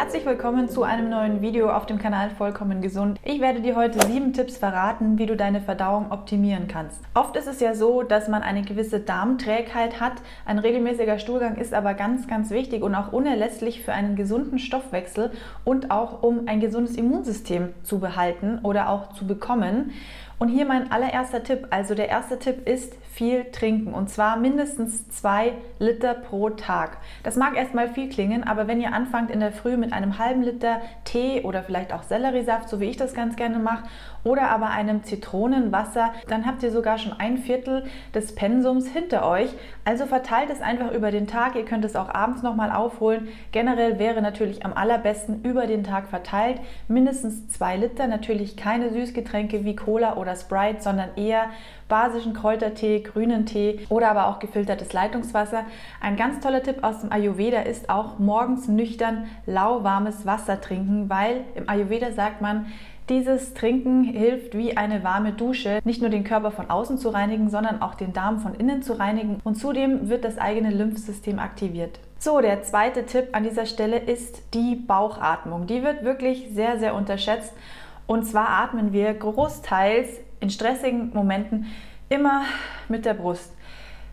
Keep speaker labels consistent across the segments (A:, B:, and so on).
A: Herzlich willkommen zu einem neuen Video auf dem Kanal Vollkommen Gesund. Ich werde dir heute sieben Tipps verraten, wie du deine Verdauung optimieren kannst. Oft ist es ja so, dass man eine gewisse Darmträgheit hat. Ein regelmäßiger Stuhlgang ist aber ganz, ganz wichtig und auch unerlässlich für einen gesunden Stoffwechsel und auch um ein gesundes Immunsystem zu behalten oder auch zu bekommen. Und hier mein allererster Tipp. Also der erste Tipp ist viel trinken und zwar mindestens zwei Liter pro Tag. Das mag erstmal viel klingen, aber wenn ihr anfangt in der Früh mit einem halben Liter Tee oder vielleicht auch Selleriesaft, so wie ich das ganz gerne mache, oder aber einem Zitronenwasser, dann habt ihr sogar schon ein Viertel des Pensums hinter euch. Also verteilt es einfach über den Tag. Ihr könnt es auch abends nochmal aufholen. Generell wäre natürlich am allerbesten über den Tag verteilt. Mindestens zwei Liter. Natürlich keine Süßgetränke wie Cola oder Sprite, sondern eher basischen Kräutertee, grünen Tee oder aber auch gefiltertes Leitungswasser. Ein ganz toller Tipp aus dem Ayurveda ist auch morgens nüchtern lauwarmes Wasser trinken, weil im Ayurveda sagt man, dieses Trinken hilft wie eine warme Dusche, nicht nur den Körper von außen zu reinigen, sondern auch den Darm von innen zu reinigen und zudem wird das eigene Lymphsystem aktiviert. So, der zweite Tipp an dieser Stelle ist die Bauchatmung. Die wird wirklich sehr, sehr unterschätzt. Und zwar atmen wir großteils in stressigen Momenten immer mit der Brust.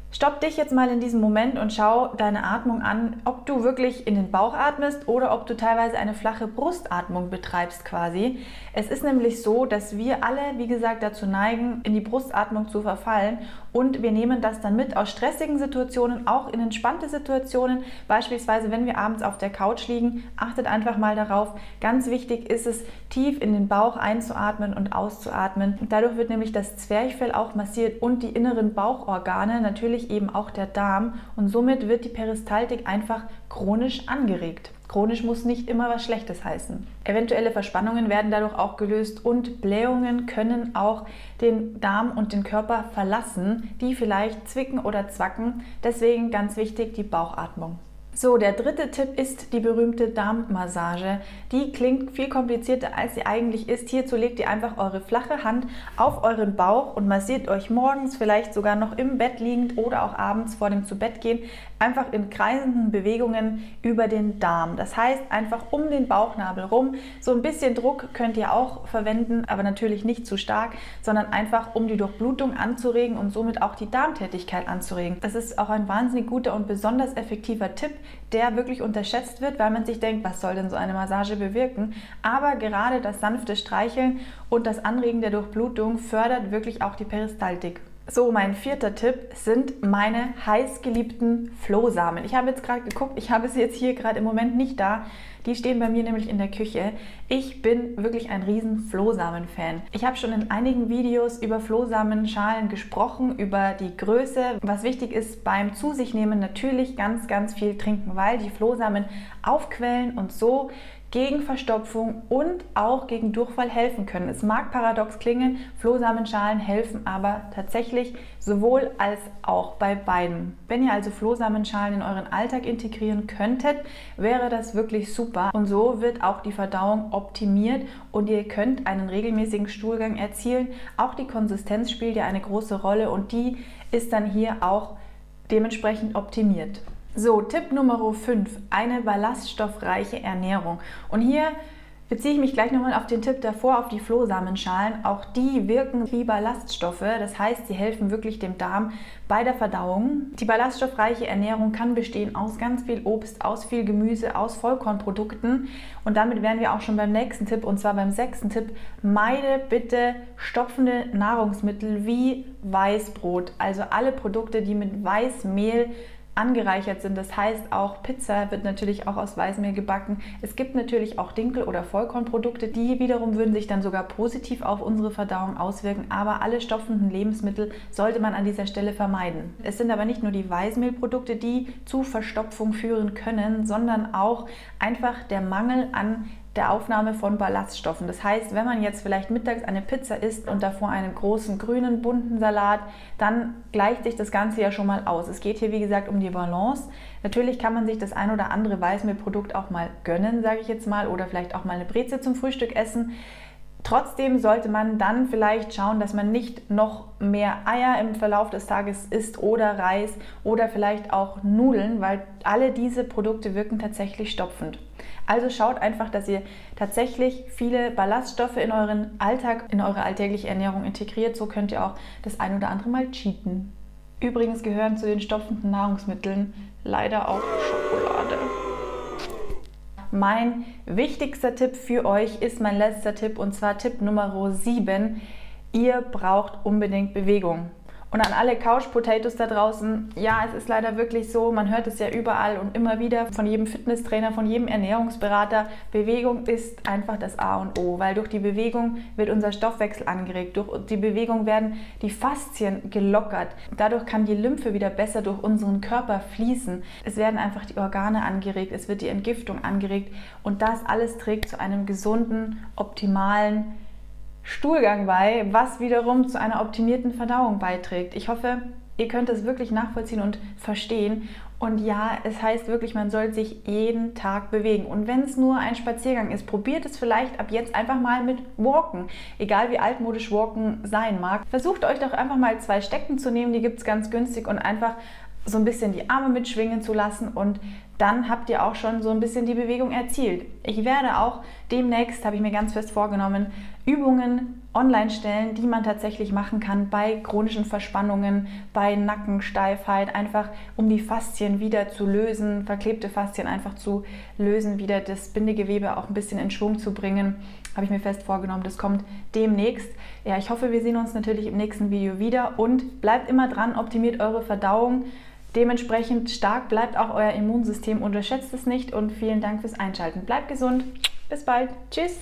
A: Stopp dich jetzt mal in diesem Moment und schau deine Atmung an, ob du wirklich in den Bauch atmest oder ob du teilweise eine flache Brustatmung betreibst quasi. Es ist nämlich so, dass wir alle, wie gesagt, dazu neigen, in die Brustatmung zu verfallen und wir nehmen das dann mit aus stressigen Situationen, auch in entspannte Situationen. Beispielsweise, wenn wir abends auf der Couch liegen, achtet einfach mal darauf. Ganz wichtig ist es, tief in den Bauch einzuatmen und auszuatmen. Dadurch wird nämlich das Zwerchfell auch massiert und die inneren Bauchorgane natürlich eben auch der Darm und somit wird die Peristaltik einfach chronisch angeregt. Chronisch muss nicht immer was Schlechtes heißen. Eventuelle Verspannungen werden dadurch auch gelöst und Blähungen können auch den Darm und den Körper verlassen, die vielleicht zwicken oder zwacken. Deswegen ganz wichtig die Bauchatmung. So, der dritte Tipp ist die berühmte Darmmassage. Die klingt viel komplizierter, als sie eigentlich ist. Hierzu legt ihr einfach eure flache Hand auf euren Bauch und massiert euch morgens, vielleicht sogar noch im Bett liegend oder auch abends vor dem Zubettgehen, einfach in kreisenden Bewegungen über den Darm. Das heißt, einfach um den Bauchnabel rum. So ein bisschen Druck könnt ihr auch verwenden, aber natürlich nicht zu stark, sondern einfach um die Durchblutung anzuregen und somit auch die Darmtätigkeit anzuregen. Das ist auch ein wahnsinnig guter und besonders effektiver Tipp der wirklich unterschätzt wird, weil man sich denkt, was soll denn so eine Massage bewirken? Aber gerade das sanfte Streicheln und das Anregen der Durchblutung fördert wirklich auch die Peristaltik. So, mein vierter Tipp sind meine heißgeliebten Flohsamen. Ich habe jetzt gerade geguckt, ich habe sie jetzt hier gerade im Moment nicht da. Die stehen bei mir nämlich in der Küche. Ich bin wirklich ein riesen Flohsamen-Fan. Ich habe schon in einigen Videos über Flohsamenschalen gesprochen, über die Größe. Was wichtig ist beim Zu sich nehmen, natürlich ganz, ganz viel trinken, weil die Flohsamen aufquellen und so gegen Verstopfung und auch gegen Durchfall helfen können. Es mag paradox klingen, Flohsamenschalen helfen aber tatsächlich sowohl als auch bei beiden. Wenn ihr also Flohsamenschalen in euren Alltag integrieren könntet, wäre das wirklich super und so wird auch die Verdauung optimiert und ihr könnt einen regelmäßigen Stuhlgang erzielen. Auch die Konsistenz spielt ja eine große Rolle und die ist dann hier auch dementsprechend optimiert. So, Tipp Nummer 5, eine ballaststoffreiche Ernährung. Und hier beziehe ich mich gleich nochmal auf den Tipp davor, auf die Flohsamenschalen. Auch die wirken wie Ballaststoffe. Das heißt, sie helfen wirklich dem Darm bei der Verdauung. Die ballaststoffreiche Ernährung kann bestehen aus ganz viel Obst, aus viel Gemüse, aus Vollkornprodukten. Und damit wären wir auch schon beim nächsten Tipp, und zwar beim sechsten Tipp. Meide bitte stopfende Nahrungsmittel wie Weißbrot. Also alle Produkte, die mit Weißmehl angereichert sind. Das heißt, auch Pizza wird natürlich auch aus Weißmehl gebacken. Es gibt natürlich auch Dinkel- oder Vollkornprodukte, die wiederum würden sich dann sogar positiv auf unsere Verdauung auswirken. Aber alle stopfenden Lebensmittel sollte man an dieser Stelle vermeiden. Es sind aber nicht nur die Weißmehlprodukte, die zu Verstopfung führen können, sondern auch einfach der Mangel an der Aufnahme von Ballaststoffen. Das heißt, wenn man jetzt vielleicht mittags eine Pizza isst und davor einen großen grünen bunten Salat, dann gleicht sich das Ganze ja schon mal aus. Es geht hier wie gesagt um die Balance. Natürlich kann man sich das ein oder andere Weißmehlprodukt auch mal gönnen, sage ich jetzt mal, oder vielleicht auch mal eine Breze zum Frühstück essen. Trotzdem sollte man dann vielleicht schauen, dass man nicht noch mehr Eier im Verlauf des Tages isst oder Reis oder vielleicht auch Nudeln, weil alle diese Produkte wirken tatsächlich stopfend. Also schaut einfach, dass ihr tatsächlich viele Ballaststoffe in euren Alltag, in eure alltägliche Ernährung integriert. So könnt ihr auch das ein oder andere Mal cheaten. Übrigens gehören zu den stopfenden Nahrungsmitteln leider auch Schokolade. Mein wichtigster Tipp für euch ist mein letzter Tipp und zwar Tipp Nummer 7. Ihr braucht unbedingt Bewegung. Und an alle Couch Potatoes da draußen, ja, es ist leider wirklich so, man hört es ja überall und immer wieder von jedem Fitnesstrainer, von jedem Ernährungsberater, Bewegung ist einfach das A und O, weil durch die Bewegung wird unser Stoffwechsel angeregt, durch die Bewegung werden die Faszien gelockert, dadurch kann die Lymphe wieder besser durch unseren Körper fließen, es werden einfach die Organe angeregt, es wird die Entgiftung angeregt und das alles trägt zu einem gesunden, optimalen, Stuhlgang bei, was wiederum zu einer optimierten Verdauung beiträgt. Ich hoffe, ihr könnt es wirklich nachvollziehen und verstehen. Und ja, es heißt wirklich, man soll sich jeden Tag bewegen. Und wenn es nur ein Spaziergang ist, probiert es vielleicht ab jetzt einfach mal mit Walken. Egal wie altmodisch Walken sein mag. Versucht euch doch einfach mal zwei Stecken zu nehmen, die gibt es ganz günstig und einfach so ein bisschen die Arme mitschwingen zu lassen und dann habt ihr auch schon so ein bisschen die Bewegung erzielt. Ich werde auch demnächst, habe ich mir ganz fest vorgenommen, Übungen online stellen, die man tatsächlich machen kann bei chronischen Verspannungen, bei Nackensteifheit, einfach um die Faszien wieder zu lösen, verklebte Faszien einfach zu lösen, wieder das Bindegewebe auch ein bisschen in Schwung zu bringen. Habe ich mir fest vorgenommen, das kommt demnächst. Ja, ich hoffe, wir sehen uns natürlich im nächsten Video wieder und bleibt immer dran, optimiert eure Verdauung. Dementsprechend stark bleibt auch euer Immunsystem, unterschätzt es nicht und vielen Dank fürs Einschalten. Bleibt gesund, bis bald, tschüss!